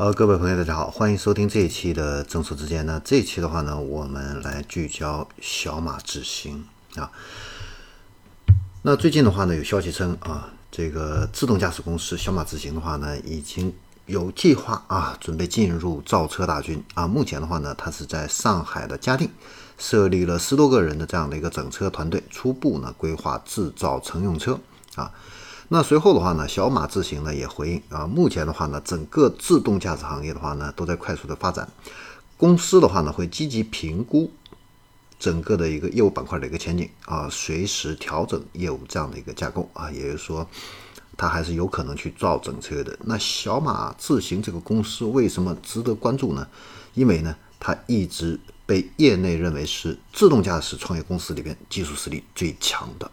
好，各位朋友，大家好，欢迎收听这一期的正说之间。那这一期的话呢，我们来聚焦小马智行啊。那最近的话呢，有消息称啊，这个自动驾驶公司小马智行的话呢，已经有计划啊，准备进入造车大军啊。目前的话呢，它是在上海的嘉定设立了十多个人的这样的一个整车团队，初步呢规划制造乘用车啊。那随后的话呢，小马智行呢也回应啊，目前的话呢，整个自动驾驶行业的话呢都在快速的发展，公司的话呢会积极评估整个的一个业务板块的一个前景啊，随时调整业务这样的一个架构啊，也就是说，它还是有可能去造整车的。那小马智行这个公司为什么值得关注呢？因为呢，它一直被业内认为是自动驾驶创业公司里边技术实力最强的。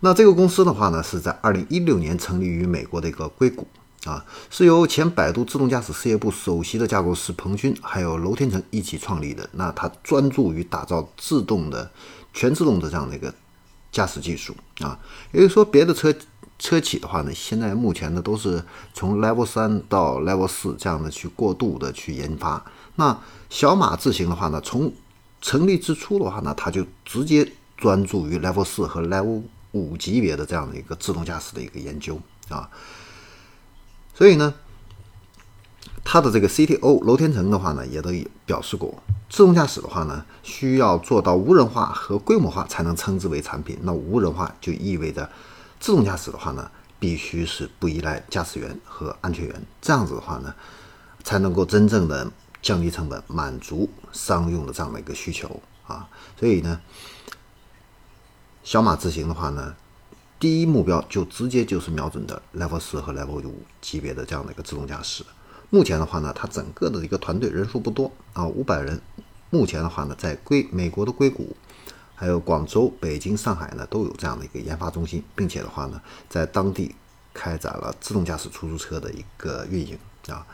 那这个公司的话呢，是在二零一六年成立于美国的一个硅谷啊，是由前百度自动驾驶事业部首席的架构师彭军还有楼天成一起创立的。那他专注于打造自动的全自动的这样的一个驾驶技术啊，也就是说，别的车车企的话呢，现在目前呢都是从 Level 三到 Level 四这样的去过渡的去研发。那小马智行的话呢，从成立之初的话呢，他就直接专注于 Level 四和 Level。五级别的这样的一个自动驾驶的一个研究啊，所以呢，他的这个 CTO 楼天成的话呢，也都表示过，自动驾驶的话呢，需要做到无人化和规模化才能称之为产品。那无人化就意味着自动驾驶的话呢，必须是不依赖驾驶员和安全员，这样子的话呢，才能够真正的降低成本，满足商用的这样的一个需求啊。所以呢。小马智行的话呢，第一目标就直接就是瞄准的 Level 四和 Level 五级别的这样的一个自动驾驶。目前的话呢，它整个的一个团队人数不多啊，五百人。目前的话呢，在硅美国的硅谷，还有广州、北京、上海呢，都有这样的一个研发中心，并且的话呢，在当地开展了自动驾驶出租车的一个运营啊。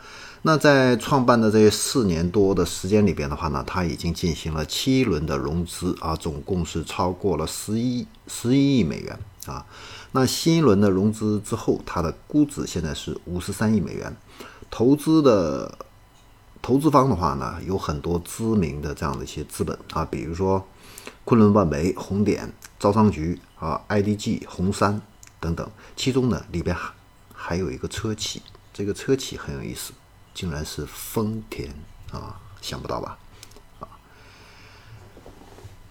那在创办的这四年多的时间里边的话呢，它已经进行了七轮的融资啊，总共是超过了十一十一亿美元啊。那新一轮的融资之后，它的估值现在是五十三亿美元。投资的投资方的话呢，有很多知名的这样的一些资本啊，比如说昆仑万维、红点、招商局啊、IDG、红杉等等。其中呢，里边还还有一个车企，这个车企很有意思。竟然是丰田啊，想不到吧？啊，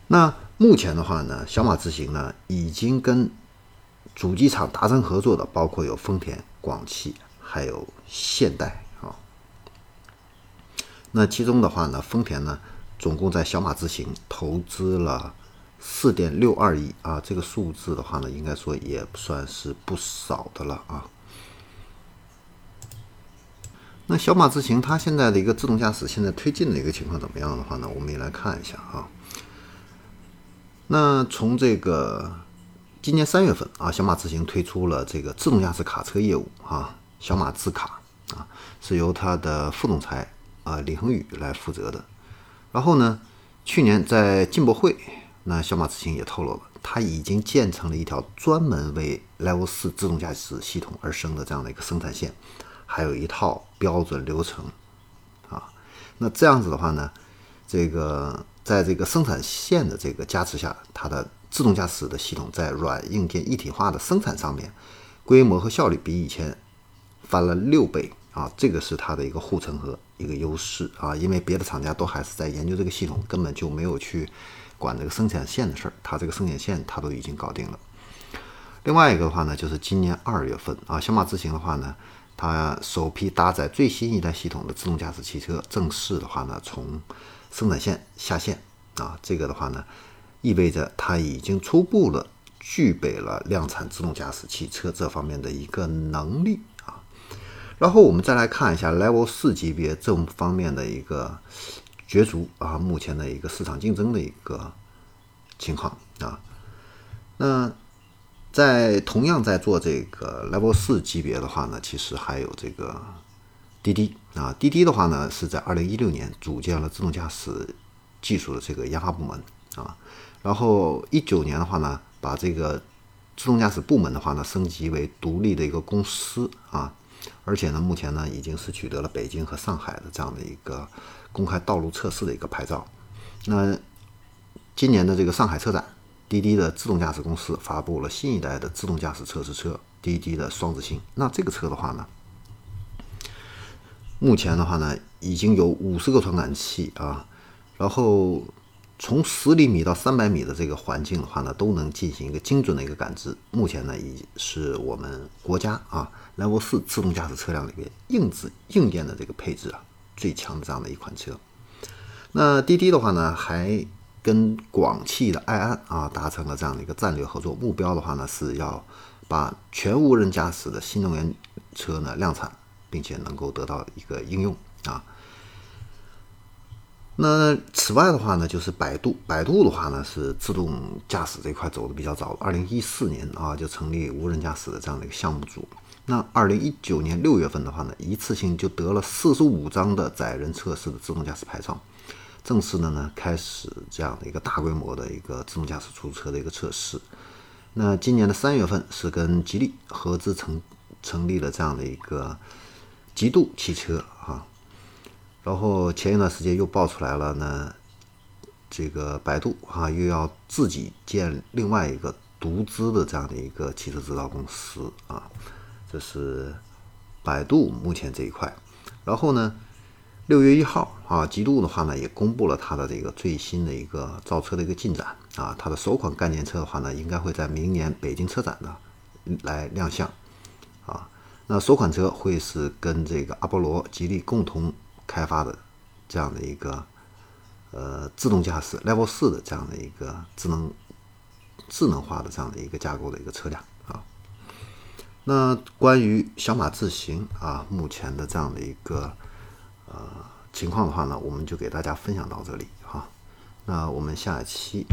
那目前的话呢，小马智行呢已经跟主机厂达成合作的，包括有丰田、广汽，还有现代啊。那其中的话呢，丰田呢总共在小马智行投资了四点六二亿啊，这个数字的话呢，应该说也算是不少的了啊。那小马智行它现在的一个自动驾驶现在推进的一个情况怎么样的话呢？我们也来看一下啊。那从这个今年三月份啊，小马智行推出了这个自动驾驶卡车业务啊，小马智卡啊，是由它的副总裁啊李恒宇来负责的。然后呢，去年在进博会，那小马智行也透露了，它已经建成了一条专门为 Level 四自动驾驶系统而生的这样的一个生产线。还有一套标准流程，啊，那这样子的话呢，这个在这个生产线的这个加持下，它的自动驾驶的系统在软硬件一体化的生产上面，规模和效率比以前翻了六倍啊，这个是它的一个护城河一个优势啊，因为别的厂家都还是在研究这个系统，根本就没有去管这个生产线的事儿，它这个生产线它都已经搞定了。另外一个的话呢，就是今年二月份啊，小马智行的话呢。它首批搭载最新一代系统的自动驾驶汽车正式的话呢，从生产线下线啊，这个的话呢，意味着它已经初步了具备了量产自动驾驶汽车这方面的一个能力。然后我们再来看一下 Level 四级别这方面的一个角逐啊，目前的一个市场竞争的一个情况啊，那。在同样在做这个 Level 四级别的话呢，其实还有这个滴滴啊，滴滴的话呢是在二零一六年组建了自动驾驶技术的这个研发部门啊，然后一九年的话呢，把这个自动驾驶部门的话呢升级为独立的一个公司啊，而且呢，目前呢已经是取得了北京和上海的这样的一个公开道路测试的一个牌照。那今年的这个上海车展，滴滴的自动驾驶公司发布了新一代的自动驾驶测试车滴滴的双子星。那这个车的话呢，目前的话呢已经有五十个传感器啊，然后。从十厘米到三百米的这个环境的话呢，都能进行一个精准的一个感知。目前呢，已是我们国家啊 Level 四自动驾驶车辆里面硬质硬件的这个配置啊最强的这样的一款车。那滴滴的话呢，还跟广汽的埃安啊达成了这样的一个战略合作，目标的话呢是要把全无人驾驶的新能源车呢量产，并且能够得到一个应用啊。那此外的话呢，就是百度。百度的话呢，是自动驾驶这块走的比较早，二零一四年啊就成立无人驾驶的这样的一个项目组。那二零一九年六月份的话呢，一次性就得了四十五张的载人测试的自动驾驶牌照，正式的呢开始这样的一个大规模的一个自动驾驶出租车的一个测试。那今年的三月份是跟吉利合资成成立了这样的一个极度汽车啊。然后前一段时间又爆出来了呢，这个百度啊又要自己建另外一个独资的这样的一个汽车制造公司啊，这是百度目前这一块。然后呢，六月一号啊，极度的话呢也公布了它的这个最新的一个造车的一个进展啊，它的首款概念车的话呢，应该会在明年北京车展呢来亮相啊。那首款车会是跟这个阿波罗、吉利共同。开发的这样的一个呃自动驾驶 Level 四的这样的一个智能智能化的这样的一个架构的一个车辆啊。那关于小马智行啊目前的这样的一个呃情况的话呢，我们就给大家分享到这里哈。那我们下一期